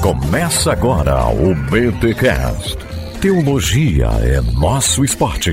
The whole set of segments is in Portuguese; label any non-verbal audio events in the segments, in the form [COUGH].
Começa agora o BTCast. Teologia é nosso esporte.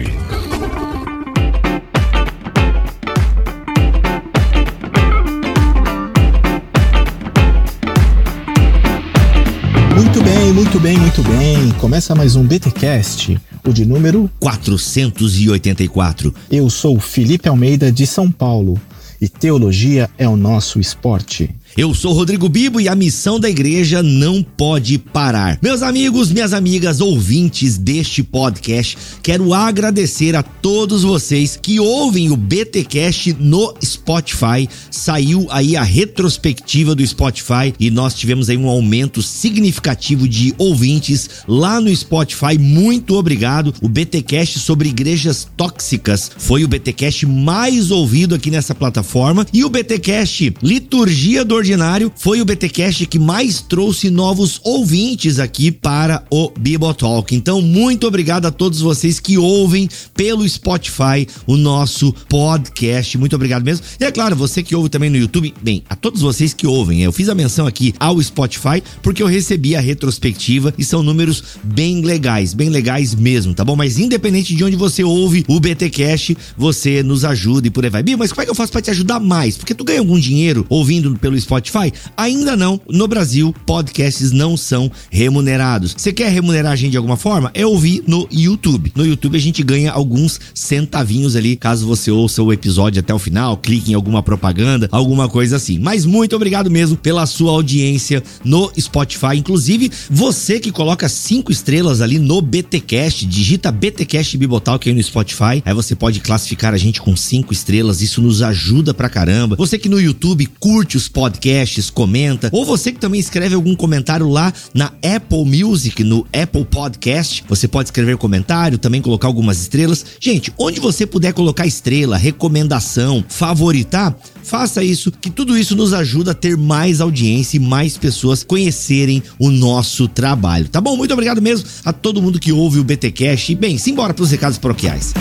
Muito bem, muito bem, muito bem. Começa mais um BTcast, o de número 484. Eu sou Felipe Almeida de São Paulo e teologia é o nosso esporte. Eu sou Rodrigo Bibo e a missão da igreja não pode parar. Meus amigos, minhas amigas, ouvintes deste podcast, quero agradecer a todos vocês que ouvem o BTcast no Spotify. Saiu aí a retrospectiva do Spotify e nós tivemos aí um aumento significativo de ouvintes lá no Spotify. Muito obrigado. O BTcast sobre igrejas tóxicas foi o BTcast mais ouvido aqui nessa plataforma e o BTcast Liturgia do Ordinário foi o BTcast que mais trouxe novos ouvintes aqui para o Bibotalk. Então, muito obrigado a todos vocês que ouvem pelo Spotify o nosso podcast. Muito obrigado mesmo. E é claro, você que ouve também no YouTube, bem, a todos vocês que ouvem, eu fiz a menção aqui ao Spotify porque eu recebi a retrospectiva e são números bem legais, bem legais mesmo, tá bom? Mas independente de onde você ouve o BTcast, você nos ajuda e por aí vai. Bia, mas como é que eu faço para te ajudar mais? Porque tu ganha algum dinheiro ouvindo pelo Spotify? Spotify? Ainda não. No Brasil, podcasts não são remunerados. Você quer remunerar a gente de alguma forma? É ouvir no YouTube. No YouTube a gente ganha alguns centavinhos ali, caso você ouça o episódio até o final, clique em alguma propaganda, alguma coisa assim. Mas muito obrigado mesmo pela sua audiência no Spotify. Inclusive, você que coloca cinco estrelas ali no BTcast, digita BTcast Bibotalk aí no Spotify, aí você pode classificar a gente com cinco estrelas, isso nos ajuda pra caramba. Você que no YouTube curte os podcasts podcasts, comenta, ou você que também escreve algum comentário lá na Apple Music, no Apple Podcast, você pode escrever comentário, também colocar algumas estrelas. Gente, onde você puder colocar estrela, recomendação, favoritar, faça isso, que tudo isso nos ajuda a ter mais audiência e mais pessoas conhecerem o nosso trabalho. Tá bom? Muito obrigado mesmo a todo mundo que ouve o BTcast. E bem, simbora para os recados paroquiais.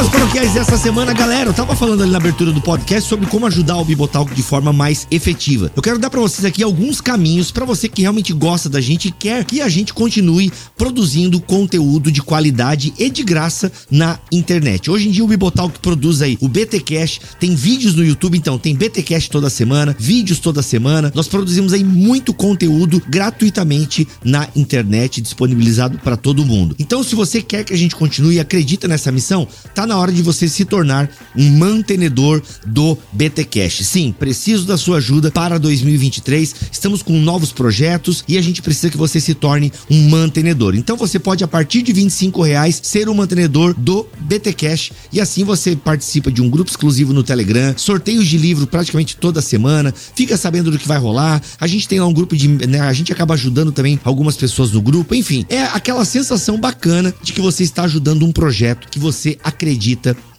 Recados paroquiais dessa semana, galera, eu tava falando ali na abertura do podcast sobre como ajudar o Bibotalk de forma mais efetiva. Eu quero dar para vocês aqui alguns caminhos para você que realmente gosta da gente e quer que a gente continue produzindo conteúdo de qualidade e de graça na internet. Hoje em dia o Bibotalk produz aí o BTcast, tem vídeos no YouTube, então tem BTcast toda semana, vídeos toda semana. Nós produzimos aí muito conteúdo gratuitamente na internet, disponibilizado para todo mundo. Então, se você quer que a gente continue e acredita nessa missão, tá na hora de você se tornar um mantenedor do BTcast. Sim, preciso da sua ajuda para 2023. Estamos com novos projetos e a gente precisa que você se torne um mantenedor. Então você pode a partir de 25 reais ser um mantenedor do BTcast e assim você participa de um grupo exclusivo no Telegram, sorteios de livro praticamente toda semana, fica sabendo do que vai rolar. A gente tem lá um grupo de, né, a gente acaba ajudando também algumas pessoas no grupo. Enfim, é aquela sensação bacana de que você está ajudando um projeto que você acredita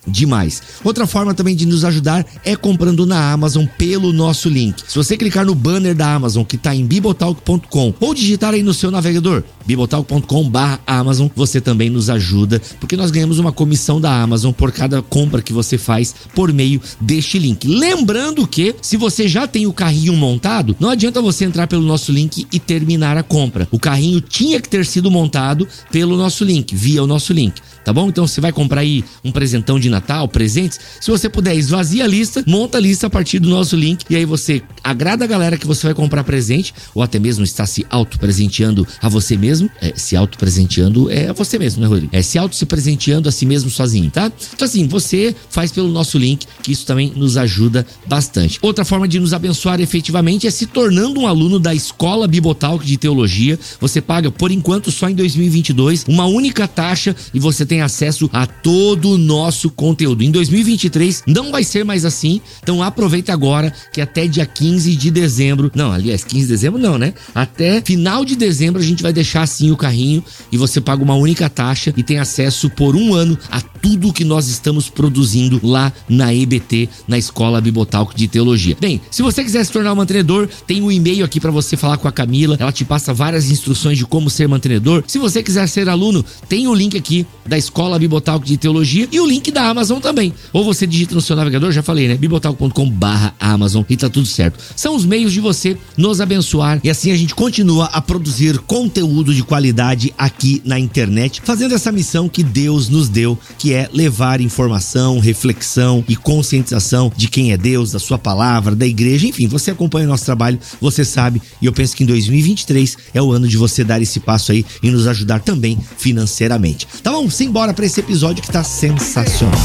demais. Outra forma também de nos ajudar é comprando na Amazon pelo nosso link. Se você clicar no banner da Amazon que está em bibotalk.com ou digitar aí no seu navegador bibotalk.com/amazon, você também nos ajuda, porque nós ganhamos uma comissão da Amazon por cada compra que você faz por meio deste link. Lembrando que se você já tem o carrinho montado, não adianta você entrar pelo nosso link e terminar a compra. O carrinho tinha que ter sido montado pelo nosso link, via o nosso link tá bom? Então você vai comprar aí um presentão de Natal, presentes. Se você puder, esvazia a lista, monta a lista a partir do nosso link e aí você agrada a galera que você vai comprar presente ou até mesmo está se auto-presenteando a você mesmo. É, se auto-presenteando é a você mesmo, né, Rodrigo? É se auto-se presenteando a si mesmo sozinho, tá? Então assim, você faz pelo nosso link, que isso também nos ajuda bastante. Outra forma de nos abençoar efetivamente é se tornando um aluno da Escola Bibotalk de Teologia. Você paga, por enquanto, só em 2022, uma única taxa e você tem acesso a todo o nosso conteúdo. Em 2023 não vai ser mais assim, então aproveita agora que até dia 15 de dezembro, não, aliás, 15 de dezembro não, né? Até final de dezembro a gente vai deixar assim o carrinho e você paga uma única taxa e tem acesso por um ano a tudo que nós estamos produzindo lá na EBT, na Escola Bibotalco de Teologia. Bem, se você quiser se tornar um mantenedor, tem um e-mail aqui para você falar com a Camila, ela te passa várias instruções de como ser mantenedor. Se você quiser ser aluno, tem o link aqui da Escola Bibotalco de Teologia e o link da Amazon também. Ou você digita no seu navegador, já falei, né? bibotalco.com/amazon e tá tudo certo. São os meios de você nos abençoar e assim a gente continua a produzir conteúdo de qualidade aqui na internet, fazendo essa missão que Deus nos deu, que é levar informação, reflexão e conscientização de quem é Deus, da sua palavra, da igreja, enfim, você acompanha o nosso trabalho, você sabe, e eu penso que em 2023 é o ano de você dar esse passo aí e nos ajudar também financeiramente. Tá bom? Simbora para esse episódio que tá sensacional.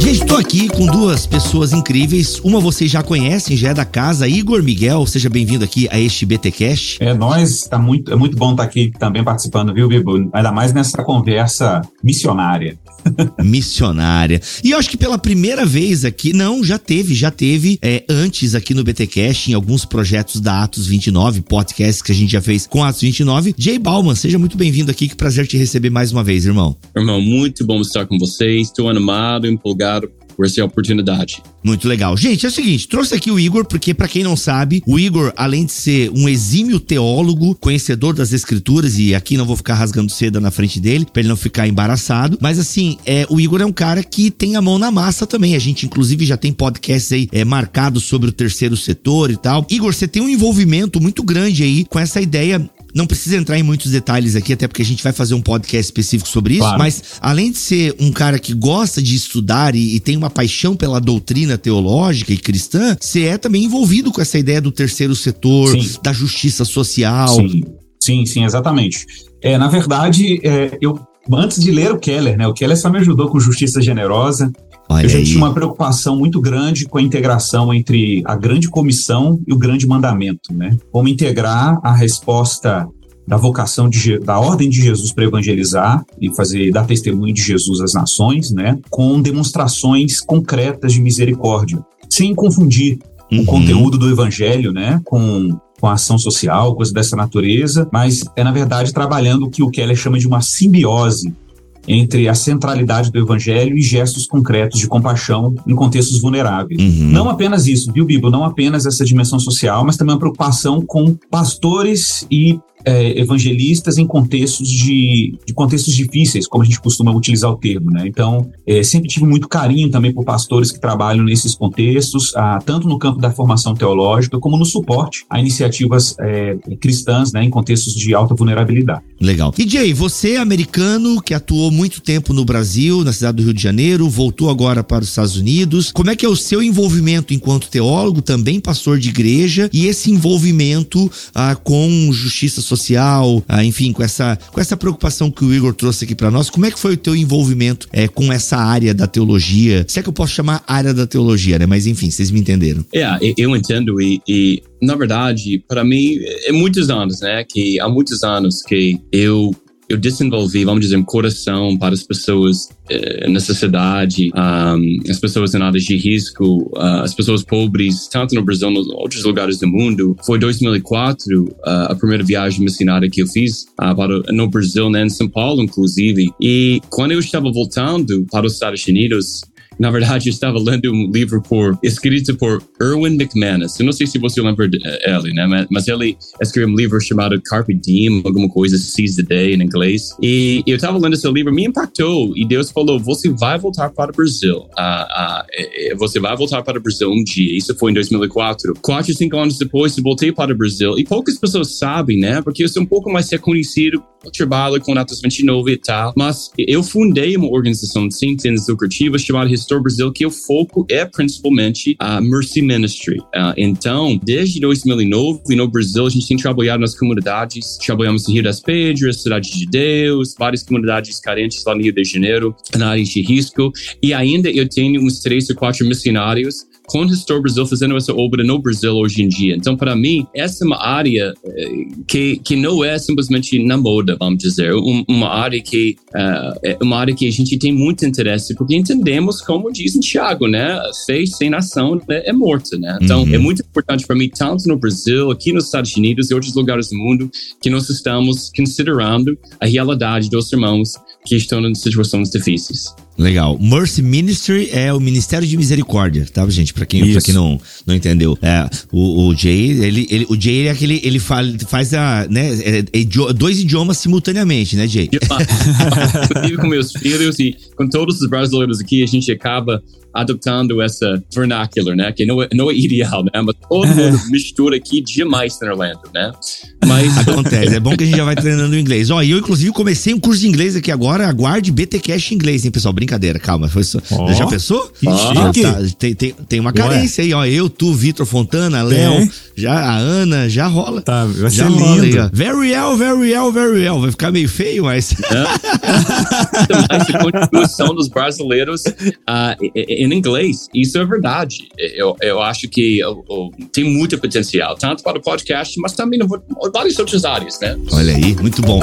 Estou aqui com duas pessoas incríveis. Uma vocês já conhecem, já é da casa. Igor Miguel, seja bem-vindo aqui a este BTcast. É, nós, tá muito, é muito bom estar aqui também participando, viu, Bibo? Ainda mais nessa conversa missionária. Missionária. E eu acho que pela primeira vez aqui, não, já teve, já teve é, antes aqui no BTcast, em alguns projetos da Atos 29, podcasts que a gente já fez com Atos 29. Jay Bauman, seja muito bem-vindo aqui, que prazer te receber mais uma vez, irmão. Irmão, muito bom estar com vocês, estou animado, empolgado por essa oportunidade. Muito legal. Gente, é o seguinte, trouxe aqui o Igor, porque para quem não sabe, o Igor, além de ser um exímio teólogo, conhecedor das escrituras, e aqui não vou ficar rasgando seda na frente dele, pra ele não ficar embaraçado, mas assim, é, o Igor é um cara que tem a mão na massa também. A gente, inclusive, já tem podcasts aí é, marcados sobre o terceiro setor e tal. Igor, você tem um envolvimento muito grande aí com essa ideia não precisa entrar em muitos detalhes aqui, até porque a gente vai fazer um podcast específico sobre isso. Claro. Mas além de ser um cara que gosta de estudar e, e, tem uma paixão pela doutrina teológica e cristã, você é também envolvido com essa ideia do terceiro setor, sim. da justiça social. Sim, sim, sim exatamente. É, na verdade, é, eu antes de ler o Keller, né? O Keller só me ajudou com Justiça Generosa. Olha eu já aí. tinha uma preocupação muito grande com a integração entre a grande comissão e o grande mandamento, né? Como integrar a resposta da vocação de, da ordem de Jesus para evangelizar e fazer dar testemunho de Jesus às nações, né? Com demonstrações concretas de misericórdia, sem confundir uhum. o conteúdo do evangelho, né? Com com ação social, coisa dessa natureza, mas é na verdade trabalhando o que o Keller chama de uma simbiose entre a centralidade do evangelho e gestos concretos de compaixão em contextos vulneráveis. Uhum. Não apenas isso, viu, Bíblia? Não apenas essa dimensão social, mas também uma preocupação com pastores e é, evangelistas em contextos de, de, contextos difíceis, como a gente costuma utilizar o termo, né? Então, é, sempre tive muito carinho também por pastores que trabalham nesses contextos, ah, tanto no campo da formação teológica como no suporte a iniciativas é, cristãs, né, em contextos de alta vulnerabilidade. Legal. E Jay, você é americano que atuou muito tempo no Brasil, na cidade do Rio de Janeiro, voltou agora para os Estados Unidos. Como é que é o seu envolvimento enquanto teólogo, também pastor de igreja, e esse envolvimento ah, com justiça social? Social, ah, enfim, com essa, com essa preocupação que o Igor trouxe aqui para nós, como é que foi o teu envolvimento é, com essa área da teologia? Se é que eu posso chamar área da teologia, né? Mas enfim, vocês me entenderam. É, eu entendo e, e na verdade, para mim, é muitos anos, né? Que há muitos anos que eu eu desenvolvi, vamos dizer, um coração para as pessoas eh, nessa cidade, um, as pessoas em áreas de risco, uh, as pessoas pobres, tanto no Brasil como em outros lugares do mundo. Foi 2004 uh, a primeira viagem missionária que eu fiz uh, para, no Brasil, né, em São Paulo, inclusive. E quando eu estava voltando para os Estados Unidos, na verdade, eu estava lendo um livro por, escrito por Erwin McManus. Eu não sei se você lembra dele, né? Mas ele escreveu um livro chamado Carpe Diem, alguma coisa, Seize the Day em inglês. E eu estava lendo esse livro, me impactou. E Deus falou: você vai voltar para o Brasil. Uh, uh, você vai voltar para o Brasil um dia. Isso foi em 2004. Quatro, cinco anos depois, eu voltei para o Brasil. E poucas pessoas sabem, né? Porque eu sou um pouco mais reconhecido eu trabalho com Atos 29 e tal. Mas eu fundei uma organização sem fins lucrativos chamada Restore Brasil, que o foco é principalmente a Mercy Ministry. Uh, então, desde 2009, no Brasil, a gente tem trabalhado nas comunidades, trabalhamos no Rio das Pedras, Cidade de Deus, várias comunidades carentes lá no Rio de Janeiro, na área de risco, e ainda eu tenho uns três ou quatro missionários com o Brasil fazendo essa obra no Brasil hoje em dia. Então, para mim, essa é uma área eh, que, que não é simplesmente na moda, vamos dizer, uma área que uh, é uma área que a gente tem muito interesse, porque entendemos, como diz Tiago, né, fé sem ação né, é morta, né? Então, uhum. é muito importante para mim, tanto no Brasil, aqui nos Estados Unidos e outros lugares do mundo, que nós estamos considerando a realidade dos irmãos que estão em situações difíceis. Legal. Mercy Ministry é o Ministério de Misericórdia, tá, gente? Pra quem, pra quem não, não entendeu. É, o, o Jay, ele, ele, o Jay é aquele, ele faz, faz a, né, é, é, dois idiomas simultaneamente, né, Jay? Inclusive [LAUGHS] com meus filhos e com todos os brasileiros aqui, a gente acaba adotando essa vernacular, né? Que não é, não é ideal, né? Mas todo [LAUGHS] mundo mistura aqui demais na Orlando, né? Mas [LAUGHS] acontece. É bom que a gente já vai treinando o inglês. Ó, e eu inclusive comecei um curso de inglês aqui agora. Aguarde BT Cash inglês, hein, pessoal? Brincadeira, calma. Foi só... oh, já pensou? Ah, tá, tem, tem, tem uma carência Ué. aí, ó. Eu, tu, Vitor Fontana, Léo, já a Ana, já rola. Tá, vai já ser rola lindo. Aí, very well, very well, very well. Vai ficar meio feio, mas. [LAUGHS] mas a contribuição dos brasileiros uh, em inglês, isso é verdade. Eu, eu acho que eu, eu, tem muito potencial, tanto para o podcast, mas também em várias outras áreas, né? Olha aí, muito bom.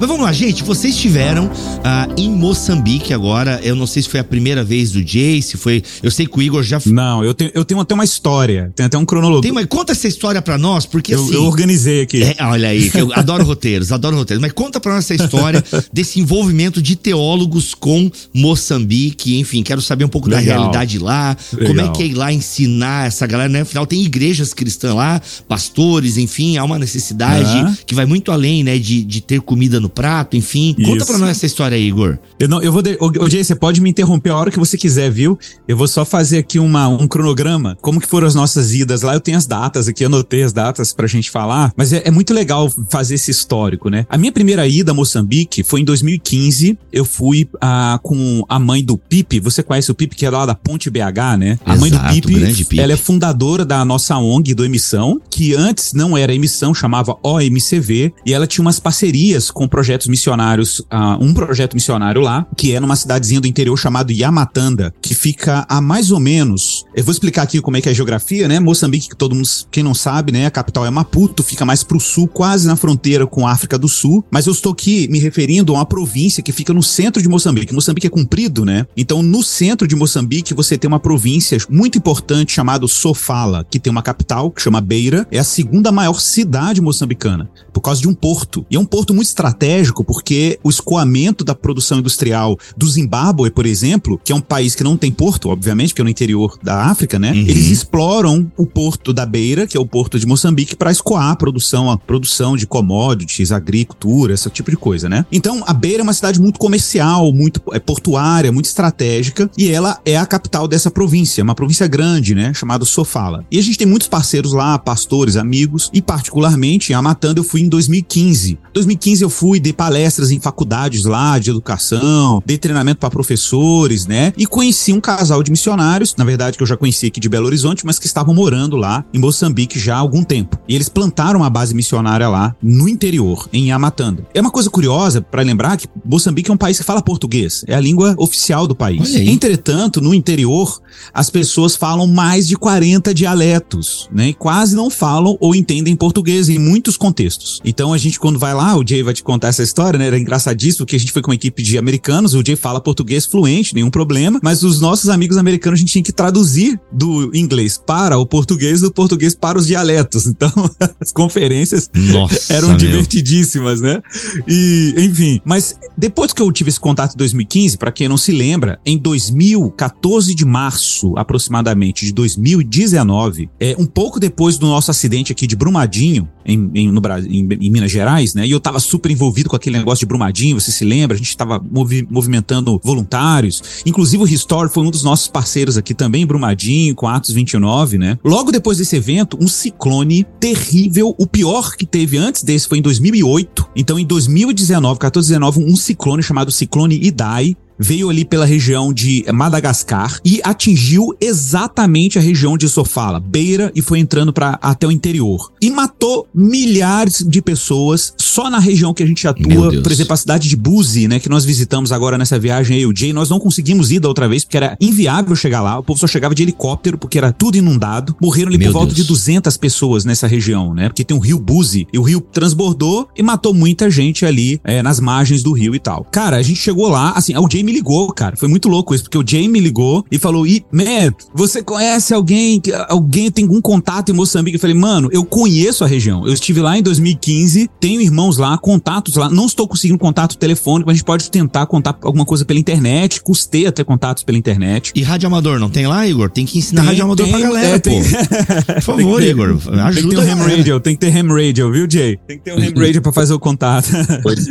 Mas vamos lá, gente. Vocês estiveram uh, em Moçambique agora. Eu não sei se foi a primeira vez do Jay, se foi. Eu sei que o Igor já. Não, eu tenho, eu tenho até uma história. Tem até um cronológico. Tem, mas conta essa história pra nós, porque eu, assim. Eu organizei aqui. É, olha aí, eu [LAUGHS] adoro roteiros, adoro roteiros. Mas conta pra nós essa história [LAUGHS] desse envolvimento de teólogos com Moçambique. Enfim, quero saber um pouco Legal. da realidade lá. Legal. Como é que é ir lá ensinar essa galera, né? Afinal, tem igrejas cristãs lá, pastores, enfim, há uma necessidade que vai muito além, né, de, de ter comida no prato, enfim. Isso. Conta pra nós essa história aí, Igor. Eu, não, eu vou. De, ô, Jay, você pode me interromper a hora que você quiser, viu? Eu vou só fazer aqui uma, um cronograma. Como que foram as nossas idas lá? Eu tenho as datas aqui, anotei as datas pra gente falar. Mas é, é muito legal fazer esse histórico, né? A minha primeira ida a Moçambique foi em 2015. Eu fui ah, com a mãe do Pipe. Você conhece o Pipe, que é lá da Ponte BH, né? A Exato, mãe do Pipe, Pipe, ela é fundadora da nossa ONG do Emissão, que antes não era emissão, chamava OMCV, e ela tinha umas parcerias com projetos missionários, uh, um projeto missionário lá, que é numa cidadezinha do interior chamado Yamatanda, que fica a mais ou menos. Eu vou explicar aqui como é que é a geografia, né? Moçambique, que todo mundo, quem não sabe, né? A capital é Maputo, fica mais pro sul, quase na fronteira com a África do Sul. Mas eu estou aqui me referindo a uma província que fica no centro de Moçambique. Moçambique é comprido, né? Então, no centro de Moçambique, você tem uma província muito importante chamada Sofala, que tem uma capital que chama Beira. É a segunda maior cidade moçambicana, por causa de um porto. E é um porto muito estratégico porque o escoamento da produção industrial do Zimbábue, por exemplo, que é um país que não tem porto, obviamente, porque é no interior da África, né? Uhum. Eles exploram o porto da Beira, que é o porto de Moçambique, para escoar a produção, a produção de commodities, agricultura, esse tipo de coisa, né? Então, a Beira é uma cidade muito comercial, muito é, portuária, muito estratégica, e ela é a capital dessa província, uma província grande, né? Chamada Sofala. E a gente tem muitos parceiros lá, pastores, amigos, e particularmente em Amatanda eu fui em 2015. 2015 eu fui de palestra palestras em faculdades lá de educação, dei treinamento para professores, né? E conheci um casal de missionários, na verdade que eu já conheci aqui de Belo Horizonte, mas que estavam morando lá em Moçambique já há algum tempo. E eles plantaram uma base missionária lá no interior, em Amatanda. É uma coisa curiosa para lembrar que Moçambique é um país que fala português, é a língua oficial do país. Entretanto, no interior, as pessoas falam mais de 40 dialetos, né? E quase não falam ou entendem português em muitos contextos. Então a gente quando vai lá, o Jay vai te contar essa história, né? Era engraçadíssimo que a gente foi com uma equipe de americanos, o Jay fala português fluente, nenhum problema, mas os nossos amigos americanos a gente tinha que traduzir do inglês para o português, do português para os dialetos. [LAUGHS] Então, as conferências Nossa, eram meu. divertidíssimas, né? E, enfim, mas depois que eu tive esse contato em 2015, para quem não se lembra, em 2014 de março, aproximadamente de 2019, é um pouco depois do nosso acidente aqui de Brumadinho, em, em no Brasil, em, em Minas Gerais, né? E eu tava super envolvido envolvido com aquele negócio de Brumadinho, você se lembra? A gente estava movi movimentando voluntários. Inclusive o Restore foi um dos nossos parceiros aqui também, Brumadinho, com Atos 29, né? Logo depois desse evento, um ciclone terrível, o pior que teve antes desse foi em 2008. Então em 2019, 14, 19, um ciclone chamado Ciclone Idai veio ali pela região de Madagascar e atingiu exatamente a região de Sofala, Beira, e foi entrando para até o interior. E matou milhares de pessoas só na região que a gente atua. Por exemplo, a cidade de Buzi, né, que nós visitamos agora nessa viagem aí, o Jay, nós não conseguimos ir da outra vez porque era inviável chegar lá. O povo só chegava de helicóptero porque era tudo inundado. Morreram ali Meu por volta Deus. de 200 pessoas nessa região, né? Porque tem um rio Buzi e o rio transbordou e matou muita gente ali é, nas margens do rio e tal. Cara, a gente chegou lá, assim, o Jay me ligou, cara. Foi muito louco isso, porque o Jay me ligou e falou: "E, man, você conhece alguém que alguém tem algum contato em Moçambique?" Eu falei: "Mano, eu conheço a região. Eu estive lá em 2015, tenho irmãos lá, contatos lá. Não estou conseguindo contato telefônico, mas a gente pode tentar contar alguma coisa pela internet. Custei até contatos pela internet." E rádio amador não tem lá, Igor? Tem que ensinar tem, rádio amador tem, pra galera, é, tem... [LAUGHS] Por favor, ter, Igor, ajuda. Tem que ter um ham radio, tem que ter ham radio, viu, Jay? Tem que ter um ham [LAUGHS] radio para fazer o contato. Pois.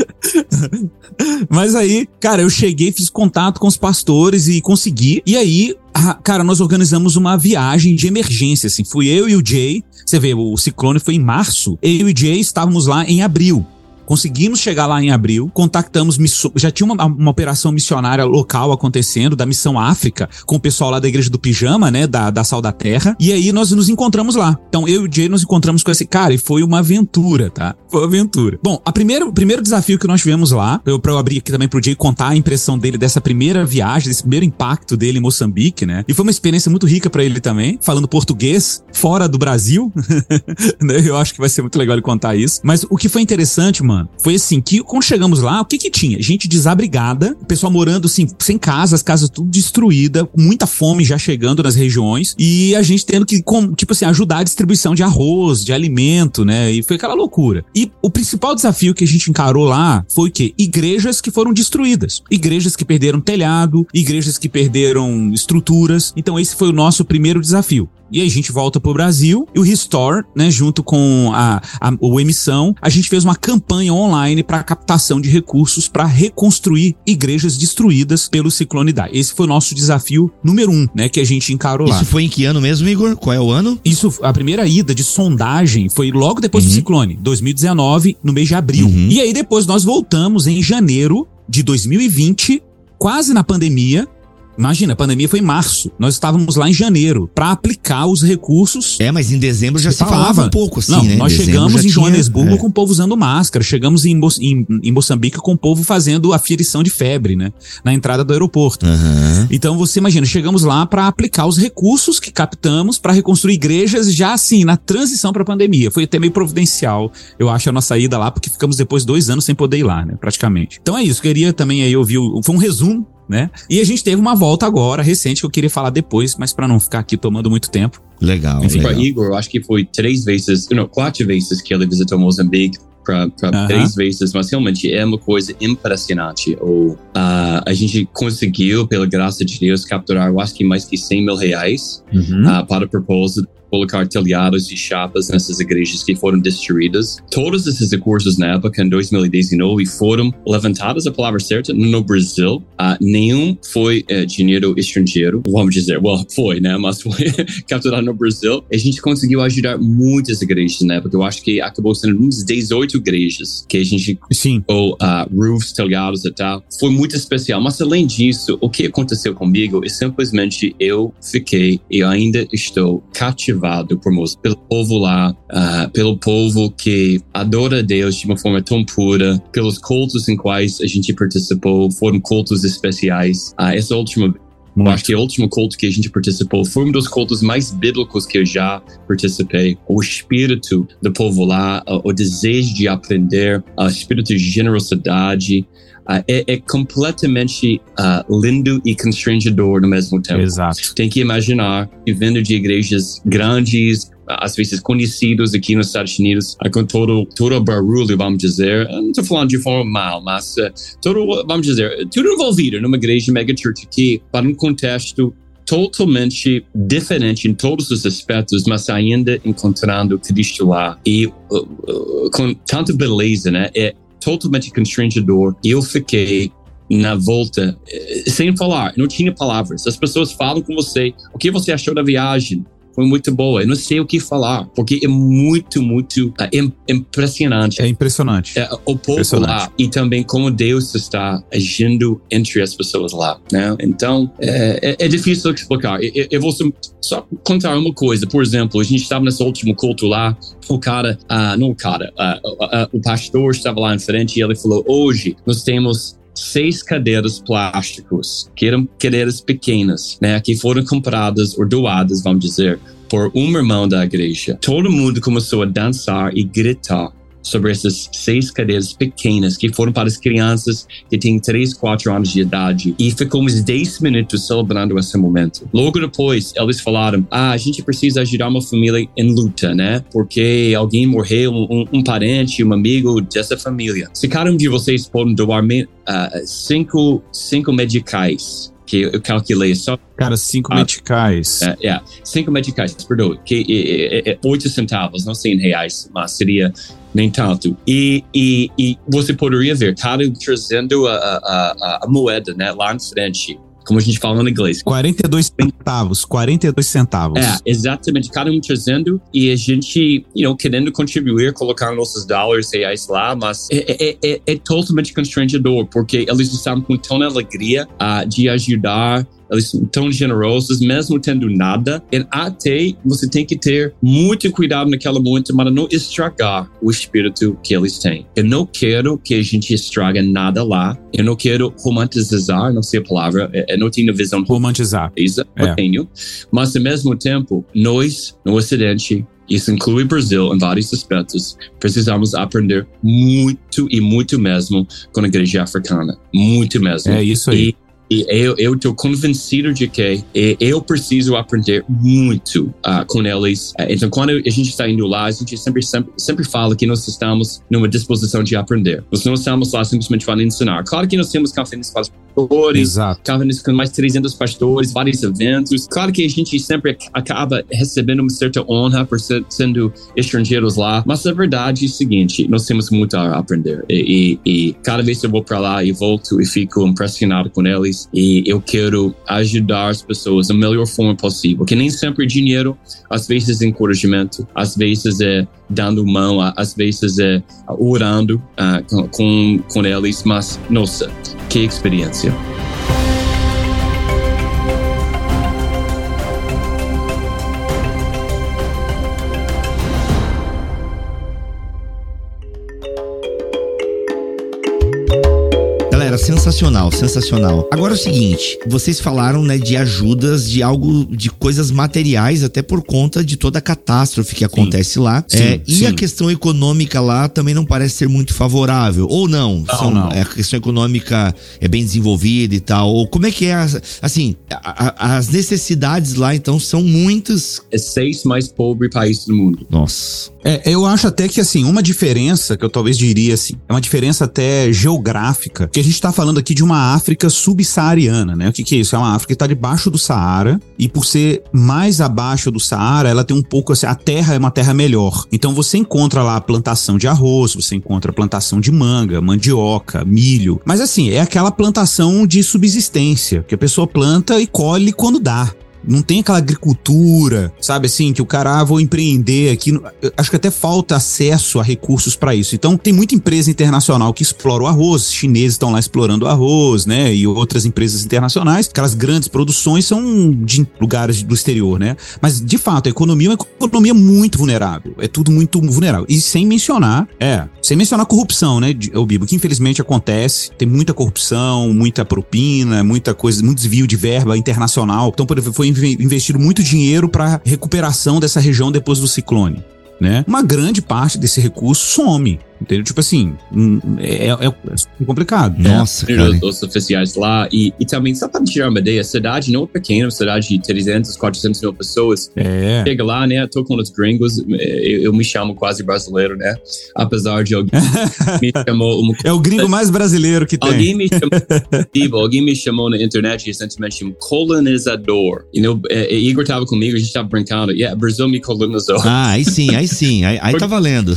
[LAUGHS] Mas aí, cara, eu cheguei, fiz contato com os pastores e consegui. E aí, cara, nós organizamos uma viagem de emergência, assim. Fui eu e o Jay. Você vê, o ciclone foi em março. Eu e o Jay estávamos lá em abril. Conseguimos chegar lá em abril, contactamos, já tinha uma, uma, operação missionária local acontecendo, da Missão África, com o pessoal lá da Igreja do Pijama, né, da, da Sal da Terra, e aí nós nos encontramos lá. Então eu e o Jay nos encontramos com esse cara e foi uma aventura, tá? Foi uma aventura. Bom, a primeiro, o primeiro desafio que nós tivemos lá, eu, pra eu abrir aqui também pro Jay contar a impressão dele dessa primeira viagem, desse primeiro impacto dele em Moçambique, né? E foi uma experiência muito rica para ele também, falando português, fora do Brasil, [LAUGHS] né? Eu acho que vai ser muito legal ele contar isso. Mas o que foi interessante, mano, mano, foi assim, que quando chegamos lá, o que que tinha? Gente desabrigada, pessoal morando assim, sem casa, as casas tudo destruída, muita fome já chegando nas regiões, e a gente tendo que, tipo assim, ajudar a distribuição de arroz, de alimento, né? E foi aquela loucura. E o principal desafio que a gente encarou lá foi o quê? Igrejas que foram destruídas. Igrejas que perderam telhado, igrejas que perderam estruturas. Então esse foi o nosso primeiro desafio. E aí a gente volta pro Brasil e o Restore, né, junto com a, a o Emissão, a gente fez uma campanha online para captação de recursos para reconstruir igrejas destruídas pelo ciclone Idai. Esse foi o nosso desafio número um, né, que a gente encarou lá. Isso foi em que ano mesmo, Igor? Qual é o ano? Isso, a primeira ida de sondagem foi logo depois uhum. do ciclone, 2019, no mês de abril. Uhum. E aí depois nós voltamos em janeiro de 2020, quase na pandemia, Imagina, a pandemia foi em março. Nós estávamos lá em janeiro para aplicar os recursos. É, mas em dezembro já se falava, falava um pouco assim, Não, né? Nós chegamos em Joanesburgo é. com o povo usando máscara. Chegamos em, Mo em, em, Moçambique com o povo fazendo aferição de febre, né? Na entrada do aeroporto. Uhum. Então você imagina, chegamos lá para aplicar os recursos que captamos para reconstruir igrejas já assim, na transição para a pandemia. Foi até meio providencial, eu acho, a nossa ida lá, porque ficamos depois dois anos sem poder ir lá, né? Praticamente. Então é isso. Queria também aí ouvir. Foi um resumo né? E a gente teve uma volta agora, recente, que eu queria falar depois, mas para não ficar aqui tomando muito tempo. Legal. Enfim, legal. Igor, eu acho que foi três vezes, não, quatro vezes que ele visitou Moçambique, para uh -huh. três vezes, mas realmente é uma coisa impressionante. O, uh, a gente conseguiu, pela graça de Deus, capturar, eu acho que mais que 100 mil reais uh -huh. uh, para o propósito colocar telhados e chapas nessas igrejas que foram destruídas. Todos esses recursos na época, em 2019, foram levantados, a palavra certa, no Brasil. Uh, nenhum foi uh, dinheiro estrangeiro, vamos dizer. Well, foi, né? Mas foi [LAUGHS] capturado no Brasil. A gente conseguiu ajudar muitas igrejas na época. Eu acho que acabou sendo uns 18 igrejas que a gente... Sim. Ou uh, roofs, telhados e tal. Foi muito especial. Mas além disso, o que aconteceu comigo é simplesmente eu fiquei e ainda estou cativado cativado por pelo povo lá, uh, pelo povo que adora Deus de uma forma tão pura, pelos cultos em quais a gente participou, foram cultos especiais. Uh, essa última acho que o último culto que a gente participou foi um dos cultos mais bíblicos que eu já participei. O espírito do povo lá, o desejo de aprender, o espírito de generosidade, uh, é, é, completamente uh, lindo e constrangedor no mesmo tempo. Exato. Tem que imaginar que vindo de igrejas grandes, às vezes conhecidos aqui nos Estados Unidos, uh, com todo, todo o barulho, vamos dizer, não estou falando de forma mal, mas uh, todo, vamos dizer, tudo envolvido numa igreja mega church aqui, para um contexto totalmente diferente em todos os aspectos, mas ainda encontrando Cristo lá e uh, uh, com tanta beleza, né? É, totalmente constrangedor. Eu fiquei na volta, eh, sem falar, não tinha palavras. As pessoas falam com você, o que você achou da viagem? Foi muito boa. Eu não sei o que falar, porque é muito, muito uh, impressionante. É impressionante. É, o povo lá e também como Deus está agindo entre as pessoas lá, né? Então, é, é, é difícil explicar. Eu, eu, vou só contar uma coisa. Por exemplo, a gente estava nesse último culto lá, o cara, uh, não o cara, uh, o pastor estava lá em frente e ele falou, hoje nós temos seis cadeiras plásticos, que eram cadeiras pequenas, né, que foram compradas ou doadas, vamos dizer, por um irmão da igreja. Todo mundo começou a dançar e gritar sobre essas seis cadeiras pequenas que foram para as crianças que têm 3, 4 anos de idade. E ficamos 10 minutos celebrando esse momento. Logo depois, eles falaram: ah, a gente precisa ajudar uma família em luta, né? Porque alguém morreu, um, um parente, um amigo dessa família. Se cada um de vocês podem doar uh, cinco, cinco medicais que eu calculei só. Cara, cinco ah, meticais. É, é, cinco meticais, perdão, que é, é, oito centavos, não cem reais, mas seria nem tanto. E, e, e você poderia ver, cada trazendo a, a, a, moeda, né, lá em frente como a gente fala no inglês. 42 centavos, 42 centavos. É, exatamente, cada um trazendo e a gente, you know, querendo contribuir, colocar nossos dólares, reais lá, mas é, é, é, é totalmente constrangedor, porque eles estavam com tanta alegria uh, de ajudar são tão generosos, mesmo tendo nada. E até você tem que ter muito cuidado naquela momento para não estragar o espírito que eles têm. Eu não quero que a gente estrague nada lá. Eu não quero romantizar, não sei a palavra. Eu não tenho visão romantizar. Eu é. tenho. Mas ao mesmo tempo, nós no Ocidente isso inclui o Brasil em vários aspectos. Precisamos aprender muito e muito mesmo com a igreja africana. Muito mesmo. É isso aí. E eu estou convencido de que eu preciso aprender muito uh, com eles. Uh, então, quando a gente está indo lá, a gente sempre, sempre, sempre fala que nós estamos numa disposição de aprender. Nós não estamos lá simplesmente para ensinar. Claro que nós temos para os pastores, Exato. conferências com mais de 300 pastores, vários eventos. Claro que a gente sempre acaba recebendo uma certa honra por ser, sendo estrangeiros lá, mas a verdade é o seguinte, nós temos muito a aprender. E, e, e cada vez eu vou para lá e volto e fico impressionado com eles e eu quero ajudar as pessoas da melhor forma possível. Que nem sempre é dinheiro, às vezes é encorajamento, às vezes é dando mão, às vezes é orando uh, com, com eles, mas nossa, que experiência! Sensacional, sensacional. Agora é o seguinte, vocês falaram, né, de ajudas de algo, de coisas materiais, até por conta de toda a catástrofe que acontece sim. lá. Sim, é, e a questão econômica lá também não parece ser muito favorável. Ou não? Não, São, não. É, a questão econômica é bem desenvolvida e tal. Ou como é que é? Assim, a, a, as necessidades lá, então, são muitas. É seis mais pobre país do mundo. Nossa. É, eu acho até que, assim, uma diferença que eu talvez diria, assim, é uma diferença até geográfica, que a gente tá falando aqui de uma África subsaariana, né? O que, que é isso? É uma África que está debaixo do Saara e por ser mais abaixo do Saara, ela tem um pouco assim, a terra é uma terra melhor. Então você encontra lá plantação de arroz, você encontra plantação de manga, mandioca, milho, mas assim, é aquela plantação de subsistência, que a pessoa planta e colhe quando dá. Não tem aquela agricultura, sabe assim, que o cara, ah, vou empreender aqui. Acho que até falta acesso a recursos para isso. Então, tem muita empresa internacional que explora o arroz, chineses estão lá explorando o arroz, né? E outras empresas internacionais. Aquelas grandes produções são de lugares do exterior, né? Mas, de fato, a economia é uma economia muito vulnerável. É tudo muito vulnerável. E sem mencionar, é, sem mencionar corrupção, né, o Bibo, que infelizmente acontece. Tem muita corrupção, muita propina, muita coisa, muito desvio de verba internacional. Então, por exemplo, foi investido muito dinheiro para recuperação dessa região depois do ciclone. Né? Uma grande parte desse recurso some. Entendeu? Tipo assim, é, é, é complicado. Nossa, é. cara. Os, oficiais lá. E, e também, só para tirar uma ideia, a cidade não é pequena, uma cidade de 300, 400 mil pessoas. É. Chega lá, né? Tô com os gringos, eu, eu me chamo quase brasileiro, né? Apesar de alguém [LAUGHS] me chamou. Uma... É o gringo mais brasileiro que tem. Alguém me chamou, alguém me chamou na internet recentemente um colonizador. You know, é, é, Igor tava comigo, a gente tava brincando. Yeah, Brasil me colonizou. Ah, aí sim, aí sim. Aí, aí tá valendo.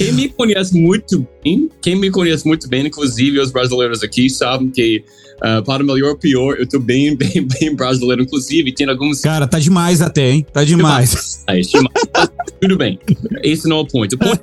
e me conhece muito bem, quem me conhece muito bem, inclusive os brasileiros aqui, sabem que Uh, para melhor ou pior, eu tô bem, [LAUGHS] bem, bem brasileiro. Inclusive, tem alguns. Cara, tá demais até, hein? Tá demais. É, demais. [LAUGHS] Tudo bem. Esse não é o ponto. O ponto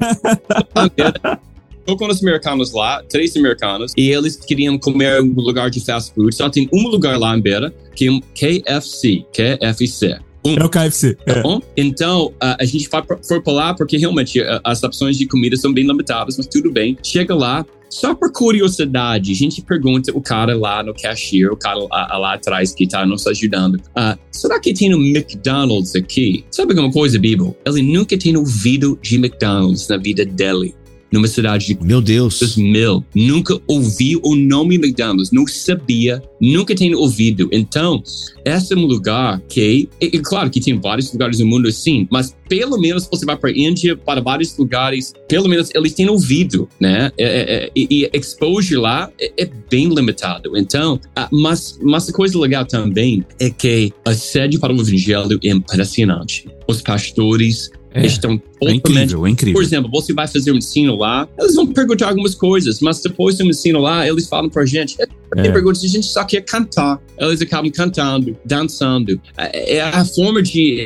Tô com os americanos lá, três americanos, e eles queriam comer um lugar de fast food. Só tem um lugar lá em Beira, que é um KFC, KFC. Um. É o KFC. É. Bom, então, uh, a gente foi, foi para lá porque realmente as opções de comida são bem limitadas, mas tudo bem. Chega lá, só por curiosidade, a gente pergunta o cara lá no cashier, o cara lá, lá atrás que tá nos ajudando, uh, será que tem um McDonald's aqui? Sabe alguma coisa, Bibo? Ele nunca tem ouvido de McDonald's na vida dele numa cidade de Meu Deus. mil. Nunca ouvi o nome McDonald's, não sabia, nunca tenho ouvido. Então, esse é um lugar que, e, e, claro que tem vários lugares no mundo assim, mas pelo menos você vai para a Índia, para vários lugares, pelo menos eles têm ouvido, né? É, é, é e, e exposure lá é, é, bem limitado. Então, mas, mas a coisa legal também é que a sede para o evangelho é impressionante. Os pastores é, estão é incrível, é incrível. Por exemplo, você vai fazer um ensino lá, eles vão perguntar algumas coisas, mas depois do ensino lá, eles falam pra gente, é, tem é. perguntas, a gente só quer cantar. Eles acabam cantando, dançando. É, é a forma de,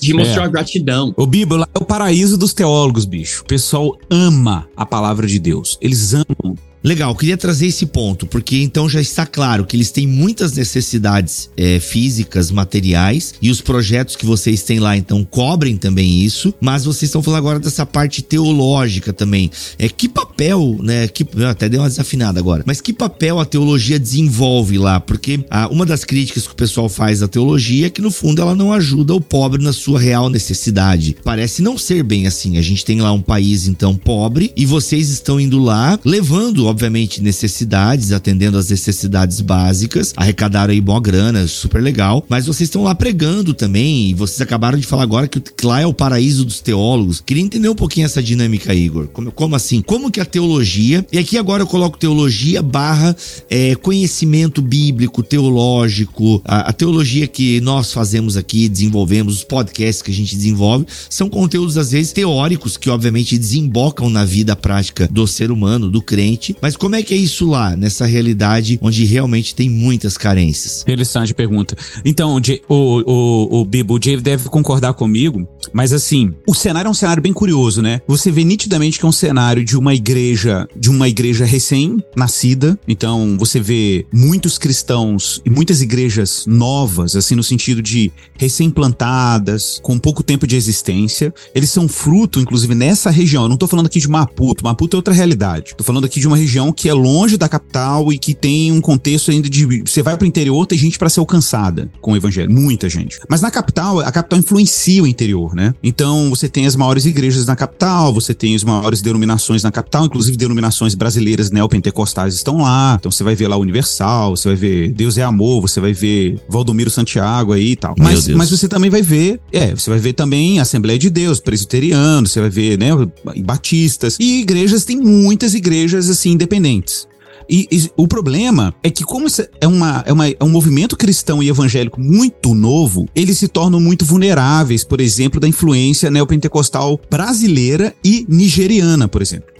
de mostrar gratidão. O Bíblia é o paraíso dos teólogos, bicho. O pessoal ama a palavra de Deus. Eles amam Legal, queria trazer esse ponto, porque então já está claro que eles têm muitas necessidades é, físicas, materiais, e os projetos que vocês têm lá então cobrem também isso, mas vocês estão falando agora dessa parte teológica também. É que papel, né? Que, até deu uma desafinada agora, mas que papel a teologia desenvolve lá? Porque a, uma das críticas que o pessoal faz da teologia é que no fundo ela não ajuda o pobre na sua real necessidade. Parece não ser bem assim. A gente tem lá um país então pobre e vocês estão indo lá levando obviamente, necessidades, atendendo às necessidades básicas. Arrecadaram aí boa grana, super legal. Mas vocês estão lá pregando também. E vocês acabaram de falar agora que lá é o paraíso dos teólogos. Queria entender um pouquinho essa dinâmica, Igor. Como, como assim? Como que a teologia. E aqui agora eu coloco teologia barra é, conhecimento bíblico, teológico. A, a teologia que nós fazemos aqui, desenvolvemos, os podcasts que a gente desenvolve, são conteúdos, às vezes, teóricos, que obviamente desembocam na vida prática do ser humano, do crente, mas como é que é isso lá, nessa realidade onde realmente tem muitas carências? Interessante pergunta. Então, o, o, o Bibo, o Jay deve concordar comigo, mas assim, o cenário é um cenário bem curioso, né? Você vê nitidamente que é um cenário de uma igreja, de uma igreja recém-nascida. Então, você vê muitos cristãos e muitas igrejas novas, assim, no sentido de recém-plantadas, com pouco tempo de existência. Eles são fruto, inclusive, nessa região. Eu não tô falando aqui de Maputo. Maputo é outra realidade. Tô falando aqui de uma região região que é longe da capital e que tem um contexto ainda de. Você vai pro interior, tem gente para ser alcançada com o evangelho. Muita gente. Mas na capital, a capital influencia o interior, né? Então você tem as maiores igrejas na capital, você tem as maiores denominações na capital, inclusive denominações brasileiras neopentecostais estão lá. Então você vai ver lá Universal, você vai ver Deus é Amor, você vai ver Valdomiro Santiago aí e tal. Mas, mas você também vai ver, é, você vai ver também Assembleia de Deus, presbiteriano, você vai ver, né, batistas. E igrejas, tem muitas igrejas assim independentes. E, e, o problema é que, como é, uma, é, uma, é um movimento cristão e evangélico muito novo, eles se tornam muito vulneráveis, por exemplo, da influência neopentecostal brasileira e nigeriana, por exemplo.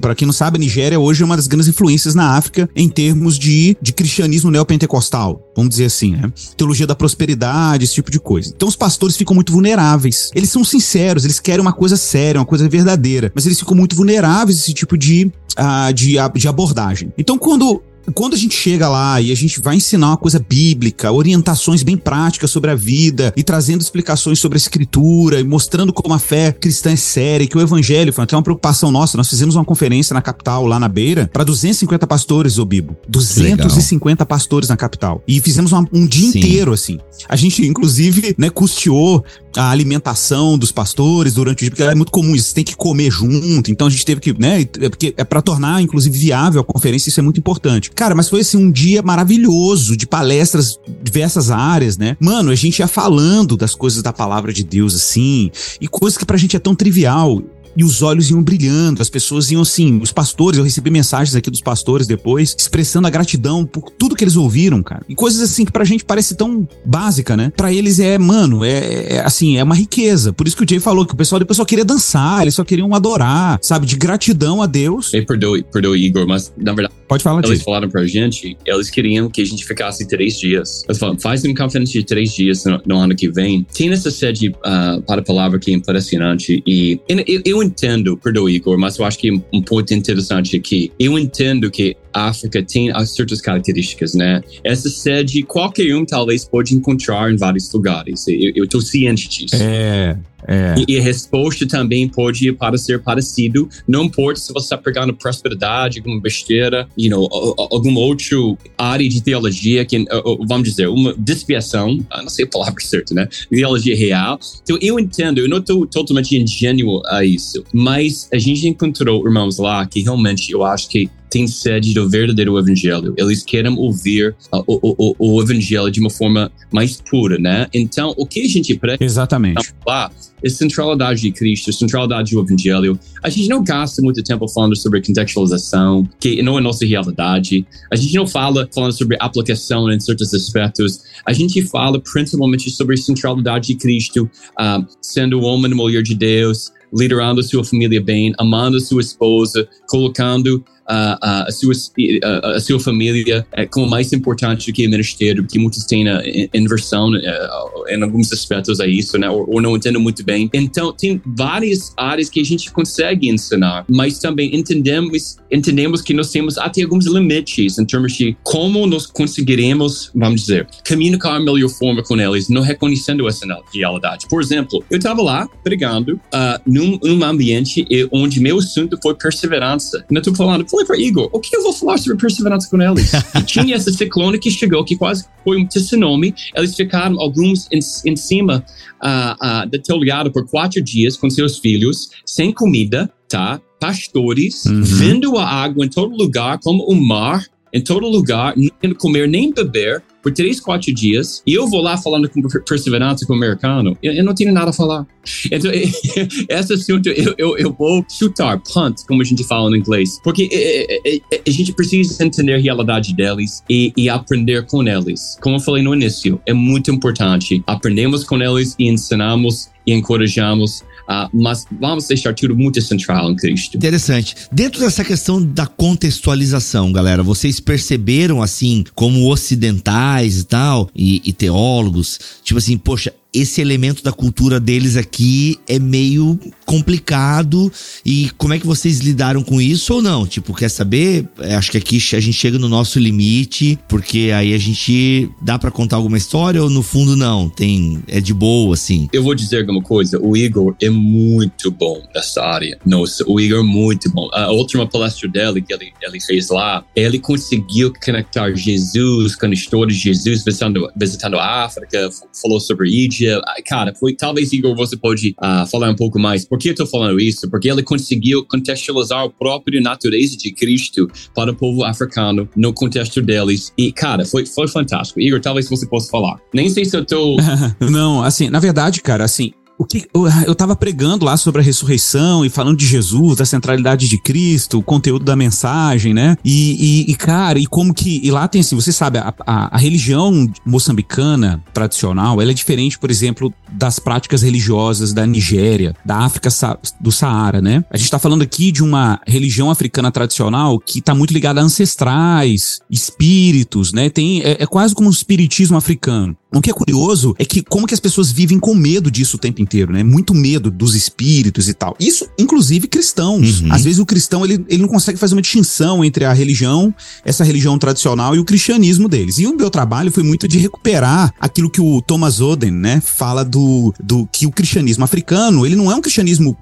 Para quem não sabe, a Nigéria hoje é uma das grandes influências na África em termos de, de cristianismo neopentecostal, vamos dizer assim, né? Teologia da prosperidade, esse tipo de coisa. Então os pastores ficam muito vulneráveis. Eles são sinceros, eles querem uma coisa séria, uma coisa verdadeira, mas eles ficam muito vulneráveis a esse tipo de, uh, de, de abordagem. Então quando quando a gente chega lá e a gente vai ensinar uma coisa bíblica, orientações bem práticas sobre a vida e trazendo explicações sobre a escritura e mostrando como a fé cristã é séria, que o evangelho foi até uma preocupação nossa. Nós fizemos uma conferência na capital, lá na Beira, para 250 pastores, ô Bibo. 250 Legal. pastores na capital. E fizemos uma, um dia Sim. inteiro, assim. A gente, inclusive, né, custeou a alimentação dos pastores durante o dia, porque é muito comum, eles têm que comer junto, então a gente teve que, né, porque é para tornar, inclusive, viável a conferência, isso é muito importante. Cara, mas foi assim um dia maravilhoso de palestras diversas áreas, né? Mano, a gente ia falando das coisas da palavra de Deus assim, e coisas que pra gente é tão trivial e os olhos iam brilhando, as pessoas iam assim, os pastores, eu recebi mensagens aqui dos pastores depois, expressando a gratidão por tudo que eles ouviram, cara. E coisas assim que pra gente parece tão básica, né? Pra eles é, mano, é, é assim, é uma riqueza. Por isso que o Jay falou que o pessoal depois só queria dançar, eles só queriam adorar, sabe? De gratidão a Deus. E perdoe, perdoe, Igor, mas na verdade. Pode falar, Eles falaram pra gente, eles queriam que a gente ficasse três dias. Eles falaram, faz uma conferência de três dias no, no ano que vem. Tem essa sede uh, para a palavra que é impressionante. E eu, entendo, perdoe, Igor, mas eu acho que um ponto interessante aqui. Eu entendo que a África tem certas características, né? Essa sede, qualquer um talvez pode encontrar em vários lugares. Eu estou ciente disso. É, é. E, a resposta também pode parecer parecido. Não importa se você está pegando prosperidade, alguma besteira, you know, alguma outra área de teologia, que, vamos dizer, uma desviação, não sei a palavra certa, né? Teologia real. Então, eu entendo, eu não estou totalmente ingênuo a isso, mas a gente encontrou irmãos lá que realmente eu acho que tem sede do verdadeiro evangelho. Eles querem ouvir uh, o, o, o, evangelho de uma forma mais pura, né? Então, o que a gente prega Exatamente. lá é centralidade de Cristo, centralidade do evangelho. A gente não gasta muito tempo falando sobre contextualização, que não é nossa realidade. A gente não fala falando sobre aplicação em certos aspectos. A gente fala principalmente sobre centralidade de Cristo, uh, sendo homem e mulher de Deus, liderando sua família bem, amando sua esposa, colocando a, a, sua, a, a sua família é como mais importante do que o ministério, porque muitos têm a inversão é, em alguns aspectos a isso, né? Ou, ou, não entendem muito bem. Então, tem várias áreas que a gente consegue ensinar, mas também entendemos, entendemos que nós temos até alguns limites em termos de como nós conseguiremos, vamos dizer, comunicar a melhor forma com eles, não reconhecendo essa realidade. Por exemplo, eu estava lá pregando uh, num, num ambiente onde meu assunto foi perseverança. Não estou falando, falei para Igor, o que eu vou falar sobre perseverança com eles? e tinha esse ciclone que chegou, que quase foi um tsunami. Eles ficaram alguns em, em cima uh, uh, do telhado por quatro dias com seus filhos, sem comida, tá? Pastores, uhum. vendo a água em todo lugar, como o mar, em todo lugar, nem comer nem beber por três, quatro dias, e eu vou lá falando com perseverança com o americano, eu, eu não tenho nada a falar. Então, [LAUGHS] esse assunto eu, eu, eu, vou chutar, punt, como a gente fala no inglês, porque é, é, é, a gente precisa entender a realidade deles e, e aprender com eles. Como eu falei no início, é muito importante. Aprendemos com eles e ensinamos e encorajamos Uh, mas vamos deixar tudo muito central em Cristo. Interessante. Dentro dessa questão da contextualização, galera, vocês perceberam assim, como ocidentais e tal, e, e teólogos, tipo assim, poxa, esse elemento da cultura deles aqui é meio complicado e como é que vocês lidaram com isso ou não? Tipo, quer saber? É, acho que aqui a gente chega no nosso limite, porque aí a gente dá para contar alguma história ou no fundo não? Tem é de boa assim. Eu vou dizer alguma coisa, o Igor é muito bom nessa área. Nossa, o Igor é muito bom. A última palestra dele que ele, ele fez lá, ele conseguiu conectar Jesus com a história de Jesus visitando, visitando a África, falou sobre Ídia cara, foi, talvez, Igor, você pode uh, falar um pouco mais. Por que eu estou falando isso? Porque ele conseguiu contextualizar a própria natureza de Cristo para o povo africano no contexto deles. E, cara, foi, foi fantástico. Igor, talvez você possa falar. Nem sei se eu tô. [LAUGHS] Não, assim, na verdade, cara, assim, o que eu estava pregando lá sobre a ressurreição e falando de Jesus, da centralidade de Cristo, o conteúdo da mensagem, né? E, e, e cara, e como que e lá tem assim, você sabe, a, a, a, religião moçambicana tradicional, ela é diferente, por exemplo, das práticas religiosas da Nigéria, da África do Saara, né? A gente está falando aqui de uma religião africana tradicional que está muito ligada a ancestrais, espíritos, né? Tem é, é quase como um espiritismo africano. O que é curioso é que como que as pessoas vivem com medo disso o tempo inteiro, né? Muito medo dos espíritos e tal. Isso, inclusive, cristãos. Uhum. Às vezes o cristão, ele, ele não consegue fazer uma distinção entre a religião, essa religião tradicional e o cristianismo deles. E o meu trabalho foi muito de recuperar aquilo que o Thomas Oden, né, fala do, do que o cristianismo africano, ele não é um cristianismo